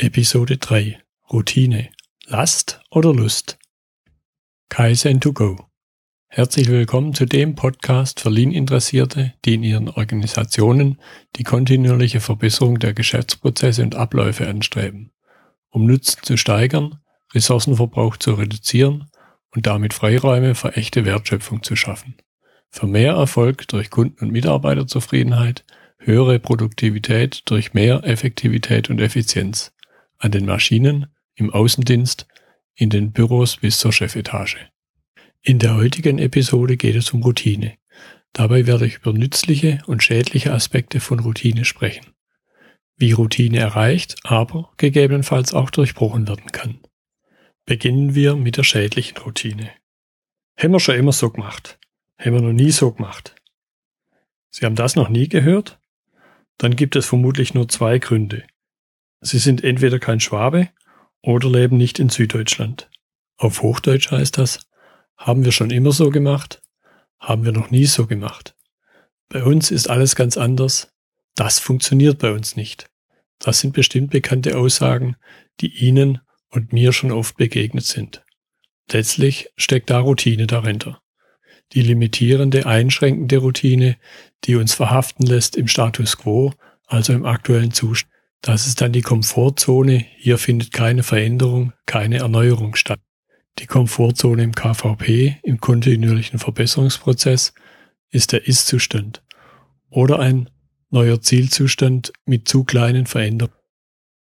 Episode 3 Routine Last oder Lust? Kaizen to go. Herzlich willkommen zu dem Podcast für Lean-Interessierte, die in ihren Organisationen die kontinuierliche Verbesserung der Geschäftsprozesse und Abläufe anstreben, um Nutzen zu steigern, Ressourcenverbrauch zu reduzieren und damit Freiräume für echte Wertschöpfung zu schaffen. Für mehr Erfolg durch Kunden- und Mitarbeiterzufriedenheit, höhere Produktivität durch mehr Effektivität und Effizienz an den Maschinen, im Außendienst, in den Büros bis zur Chefetage. In der heutigen Episode geht es um Routine. Dabei werde ich über nützliche und schädliche Aspekte von Routine sprechen. Wie Routine erreicht, aber gegebenenfalls auch durchbrochen werden kann. Beginnen wir mit der schädlichen Routine. Haben wir schon immer so gemacht? Haben wir noch nie so gemacht? Sie haben das noch nie gehört? Dann gibt es vermutlich nur zwei Gründe. Sie sind entweder kein Schwabe oder leben nicht in Süddeutschland. Auf Hochdeutsch heißt das, haben wir schon immer so gemacht, haben wir noch nie so gemacht. Bei uns ist alles ganz anders, das funktioniert bei uns nicht. Das sind bestimmt bekannte Aussagen, die Ihnen und mir schon oft begegnet sind. Letztlich steckt da Routine dahinter. Die limitierende, einschränkende Routine, die uns verhaften lässt im Status quo, also im aktuellen Zustand. Das ist dann die Komfortzone. Hier findet keine Veränderung, keine Erneuerung statt. Die Komfortzone im KVP, im kontinuierlichen Verbesserungsprozess, ist der Ist-Zustand oder ein neuer Zielzustand mit zu kleinen Veränderungen,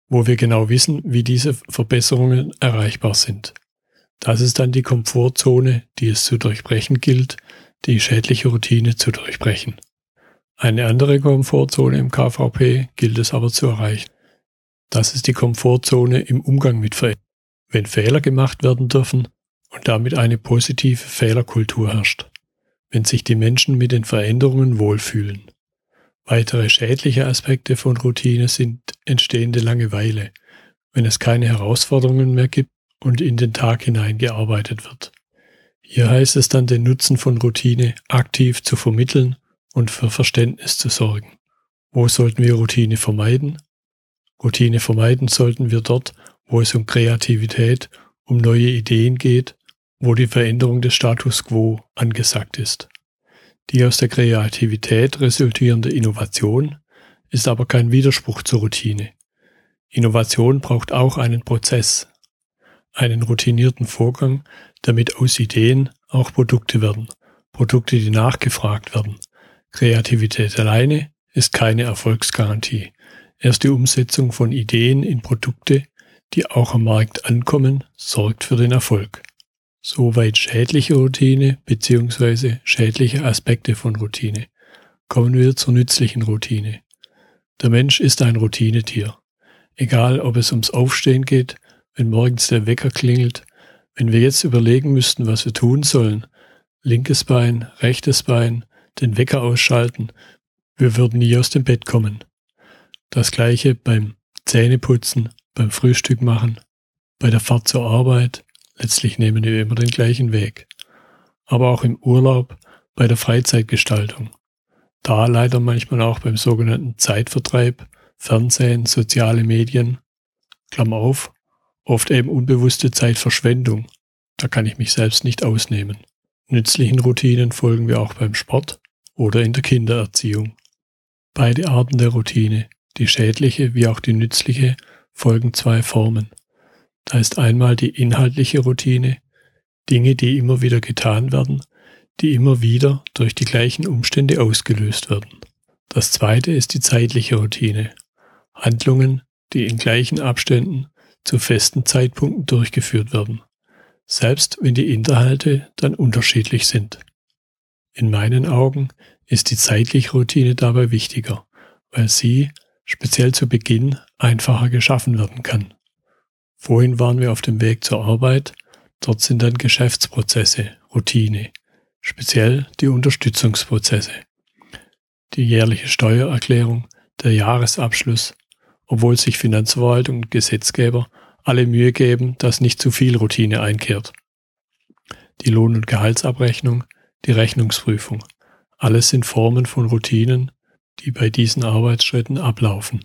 wo wir genau wissen, wie diese Verbesserungen erreichbar sind. Das ist dann die Komfortzone, die es zu durchbrechen gilt, die schädliche Routine zu durchbrechen. Eine andere Komfortzone im KVP gilt es aber zu erreichen. Das ist die Komfortzone im Umgang mit Veränderungen. Wenn Fehler gemacht werden dürfen und damit eine positive Fehlerkultur herrscht. Wenn sich die Menschen mit den Veränderungen wohlfühlen. Weitere schädliche Aspekte von Routine sind entstehende Langeweile, wenn es keine Herausforderungen mehr gibt und in den Tag hinein gearbeitet wird. Hier heißt es dann, den Nutzen von Routine aktiv zu vermitteln und für Verständnis zu sorgen. Wo sollten wir Routine vermeiden? Routine vermeiden sollten wir dort, wo es um Kreativität, um neue Ideen geht, wo die Veränderung des Status quo angesagt ist. Die aus der Kreativität resultierende Innovation ist aber kein Widerspruch zur Routine. Innovation braucht auch einen Prozess, einen routinierten Vorgang, damit aus Ideen auch Produkte werden, Produkte, die nachgefragt werden, Kreativität alleine ist keine Erfolgsgarantie. Erst die Umsetzung von Ideen in Produkte, die auch am Markt ankommen, sorgt für den Erfolg. Soweit schädliche Routine bzw. schädliche Aspekte von Routine. Kommen wir zur nützlichen Routine. Der Mensch ist ein Routinetier. Egal, ob es ums Aufstehen geht, wenn morgens der Wecker klingelt, wenn wir jetzt überlegen müssten, was wir tun sollen, linkes Bein, rechtes Bein, den Wecker ausschalten, wir würden nie aus dem Bett kommen. Das gleiche beim Zähneputzen, beim Frühstück machen, bei der Fahrt zur Arbeit, letztlich nehmen wir immer den gleichen Weg. Aber auch im Urlaub, bei der Freizeitgestaltung. Da leider manchmal auch beim sogenannten Zeitvertreib, Fernsehen, soziale Medien, Klammer auf, oft eben unbewusste Zeitverschwendung. Da kann ich mich selbst nicht ausnehmen. Nützlichen Routinen folgen wir auch beim Sport, oder in der Kindererziehung. Beide Arten der Routine, die schädliche wie auch die nützliche, folgen zwei Formen. Da ist einmal die inhaltliche Routine, Dinge, die immer wieder getan werden, die immer wieder durch die gleichen Umstände ausgelöst werden. Das zweite ist die zeitliche Routine, Handlungen, die in gleichen Abständen zu festen Zeitpunkten durchgeführt werden, selbst wenn die Inhalte dann unterschiedlich sind. In meinen Augen ist die zeitliche Routine dabei wichtiger, weil sie, speziell zu Beginn, einfacher geschaffen werden kann. Vorhin waren wir auf dem Weg zur Arbeit, dort sind dann Geschäftsprozesse, Routine, speziell die Unterstützungsprozesse. Die jährliche Steuererklärung, der Jahresabschluss, obwohl sich Finanzverwaltung und Gesetzgeber alle Mühe geben, dass nicht zu viel Routine einkehrt. Die Lohn- und Gehaltsabrechnung, die Rechnungsprüfung. Alles sind Formen von Routinen, die bei diesen Arbeitsschritten ablaufen.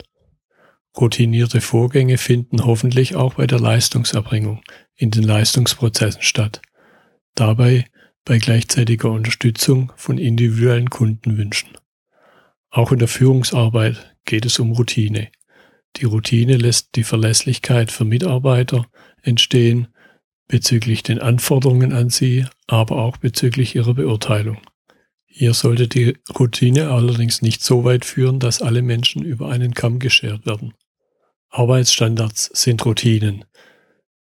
Routinierte Vorgänge finden hoffentlich auch bei der Leistungserbringung in den Leistungsprozessen statt. Dabei bei gleichzeitiger Unterstützung von individuellen Kundenwünschen. Auch in der Führungsarbeit geht es um Routine. Die Routine lässt die Verlässlichkeit für Mitarbeiter entstehen bezüglich den Anforderungen an sie, aber auch bezüglich ihrer Beurteilung. Hier sollte die Routine allerdings nicht so weit führen, dass alle Menschen über einen Kamm geschert werden. Arbeitsstandards sind Routinen.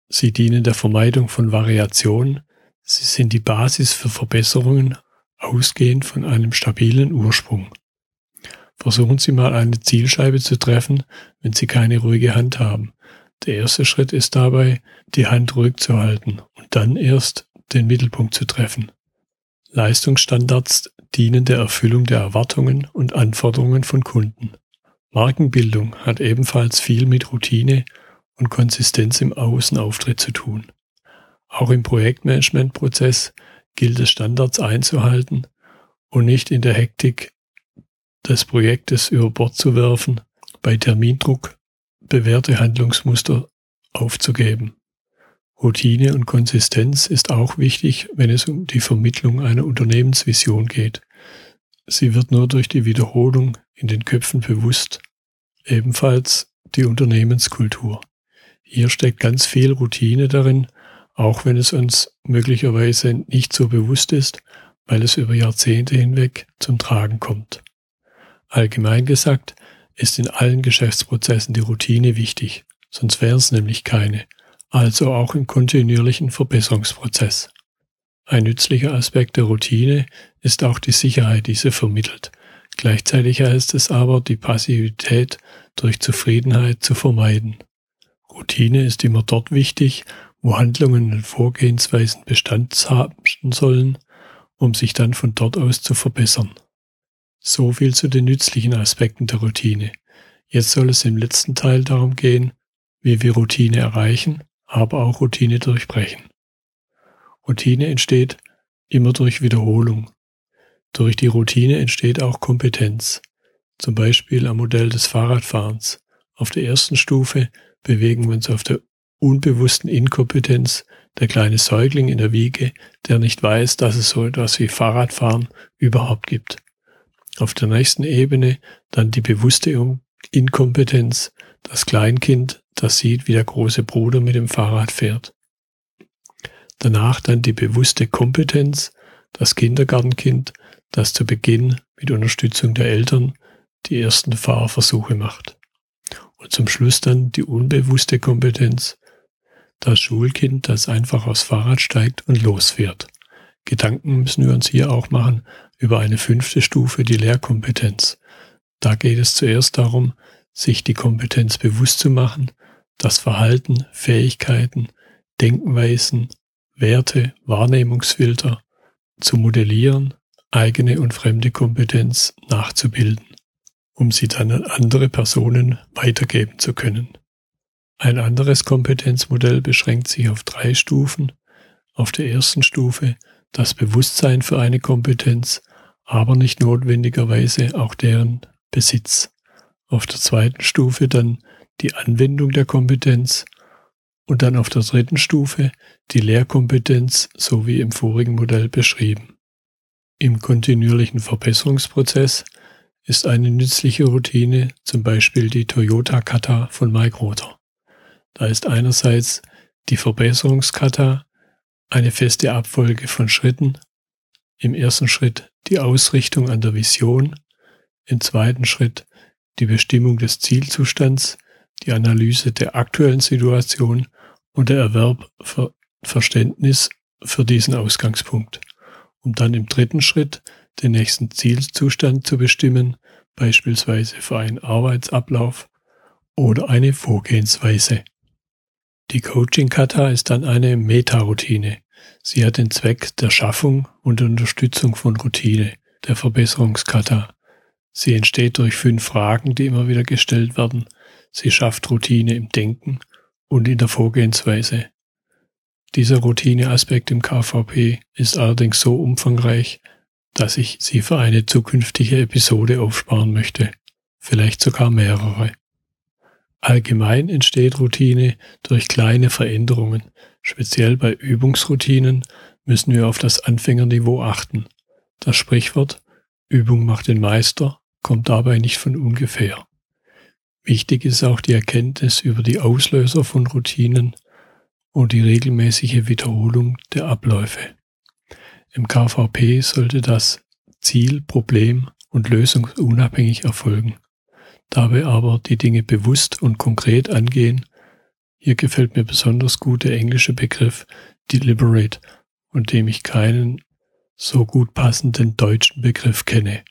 Sie dienen der Vermeidung von Variation, sie sind die Basis für Verbesserungen, ausgehend von einem stabilen Ursprung. Versuchen Sie mal eine Zielscheibe zu treffen, wenn Sie keine ruhige Hand haben. Der erste Schritt ist dabei, die Hand ruhig zu halten und dann erst den Mittelpunkt zu treffen. Leistungsstandards dienen der Erfüllung der Erwartungen und Anforderungen von Kunden. Markenbildung hat ebenfalls viel mit Routine und Konsistenz im Außenauftritt zu tun. Auch im Projektmanagementprozess gilt es Standards einzuhalten und nicht in der Hektik des Projektes über Bord zu werfen, bei Termindruck bewährte Handlungsmuster aufzugeben. Routine und Konsistenz ist auch wichtig, wenn es um die Vermittlung einer Unternehmensvision geht. Sie wird nur durch die Wiederholung in den Köpfen bewusst. Ebenfalls die Unternehmenskultur. Hier steckt ganz viel Routine darin, auch wenn es uns möglicherweise nicht so bewusst ist, weil es über Jahrzehnte hinweg zum Tragen kommt. Allgemein gesagt ist in allen Geschäftsprozessen die Routine wichtig, sonst wäre es nämlich keine, also auch im kontinuierlichen Verbesserungsprozess. Ein nützlicher Aspekt der Routine ist auch die Sicherheit, die sie vermittelt. Gleichzeitig heißt es aber, die Passivität durch Zufriedenheit zu vermeiden. Routine ist immer dort wichtig, wo Handlungen und Vorgehensweisen Bestand haben sollen, um sich dann von dort aus zu verbessern. So viel zu den nützlichen Aspekten der Routine. Jetzt soll es im letzten Teil darum gehen, wie wir Routine erreichen, aber auch Routine durchbrechen. Routine entsteht immer durch Wiederholung. Durch die Routine entsteht auch Kompetenz. Zum Beispiel am Modell des Fahrradfahrens. Auf der ersten Stufe bewegen wir uns auf der unbewussten Inkompetenz, der kleine Säugling in der Wiege, der nicht weiß, dass es so etwas wie Fahrradfahren überhaupt gibt. Auf der nächsten Ebene dann die bewusste Inkompetenz, das Kleinkind, das sieht, wie der große Bruder mit dem Fahrrad fährt. Danach dann die bewusste Kompetenz, das Kindergartenkind, das zu Beginn mit Unterstützung der Eltern die ersten Fahrversuche macht. Und zum Schluss dann die unbewusste Kompetenz, das Schulkind, das einfach aufs Fahrrad steigt und losfährt. Gedanken müssen wir uns hier auch machen über eine fünfte Stufe, die Lehrkompetenz. Da geht es zuerst darum, sich die Kompetenz bewusst zu machen, das Verhalten, Fähigkeiten, Denkweisen, Werte, Wahrnehmungsfilter zu modellieren, eigene und fremde Kompetenz nachzubilden, um sie dann an andere Personen weitergeben zu können. Ein anderes Kompetenzmodell beschränkt sich auf drei Stufen. Auf der ersten Stufe das Bewusstsein für eine Kompetenz, aber nicht notwendigerweise auch deren Besitz. Auf der zweiten Stufe dann die Anwendung der Kompetenz und dann auf der dritten Stufe die Lehrkompetenz, so wie im vorigen Modell beschrieben. Im kontinuierlichen Verbesserungsprozess ist eine nützliche Routine zum Beispiel die Toyota Kata von Mike Rother. Da ist einerseits die Verbesserungskata, eine feste Abfolge von Schritten. Im ersten Schritt die Ausrichtung an der Vision, im zweiten Schritt die Bestimmung des Zielzustands, die Analyse der aktuellen Situation und der Erwerb für Verständnis für diesen Ausgangspunkt, um dann im dritten Schritt den nächsten Zielzustand zu bestimmen, beispielsweise für einen Arbeitsablauf oder eine Vorgehensweise. Die Coaching-Kata ist dann eine Meta-Routine. Sie hat den Zweck der Schaffung und Unterstützung von Routine, der Verbesserungskata. Sie entsteht durch fünf Fragen, die immer wieder gestellt werden. Sie schafft Routine im Denken und in der Vorgehensweise. Dieser Routineaspekt im KVP ist allerdings so umfangreich, dass ich sie für eine zukünftige Episode aufsparen möchte, vielleicht sogar mehrere. Allgemein entsteht Routine durch kleine Veränderungen. Speziell bei Übungsroutinen müssen wir auf das Anfängerniveau achten. Das Sprichwort Übung macht den Meister kommt dabei nicht von ungefähr. Wichtig ist auch die Erkenntnis über die Auslöser von Routinen und die regelmäßige Wiederholung der Abläufe. Im KVP sollte das Ziel, Problem und lösungsunabhängig erfolgen. Dabei aber die Dinge bewusst und konkret angehen. Hier gefällt mir besonders gut der englische Begriff deliberate, und dem ich keinen so gut passenden deutschen Begriff kenne.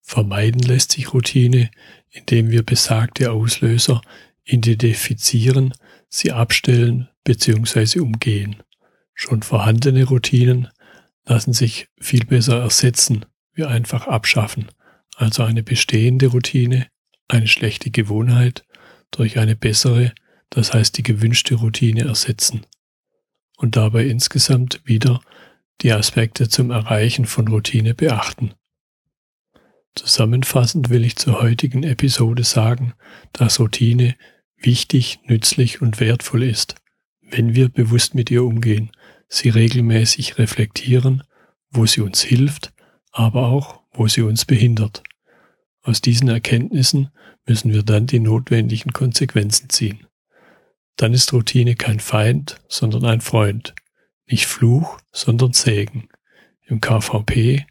Vermeiden lässt sich Routine, indem wir besagte Auslöser identifizieren, sie abstellen bzw. umgehen. Schon vorhandene Routinen lassen sich viel besser ersetzen, wie einfach abschaffen, also eine bestehende Routine, eine schlechte Gewohnheit durch eine bessere, das heißt die gewünschte Routine ersetzen und dabei insgesamt wieder die Aspekte zum Erreichen von Routine beachten. Zusammenfassend will ich zur heutigen Episode sagen, dass Routine wichtig, nützlich und wertvoll ist, wenn wir bewusst mit ihr umgehen, sie regelmäßig reflektieren, wo sie uns hilft, aber auch, wo sie uns behindert. Aus diesen Erkenntnissen müssen wir dann die notwendigen Konsequenzen ziehen. Dann ist Routine kein Feind, sondern ein Freund, nicht Fluch, sondern Segen. Im KVP,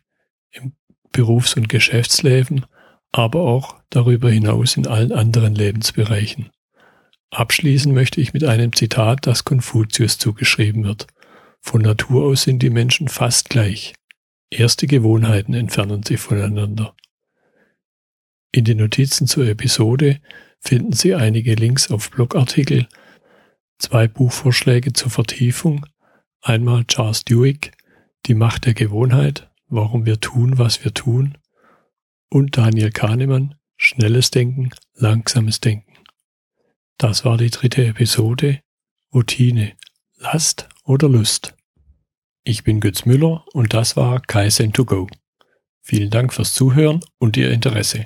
im Berufs- und Geschäftsleben, aber auch darüber hinaus in allen anderen Lebensbereichen. Abschließen möchte ich mit einem Zitat, das Konfuzius zugeschrieben wird. Von Natur aus sind die Menschen fast gleich. Erste Gewohnheiten entfernen sie voneinander. In den Notizen zur Episode finden Sie einige Links auf Blogartikel, zwei Buchvorschläge zur Vertiefung, einmal Charles Duhigg, Die Macht der Gewohnheit Warum wir tun, was wir tun und Daniel Kahnemann, Schnelles Denken, Langsames Denken. Das war die dritte Episode, Routine, Last oder Lust. Ich bin Götz Müller und das war Kaizen 2 go. Vielen Dank fürs Zuhören und Ihr Interesse.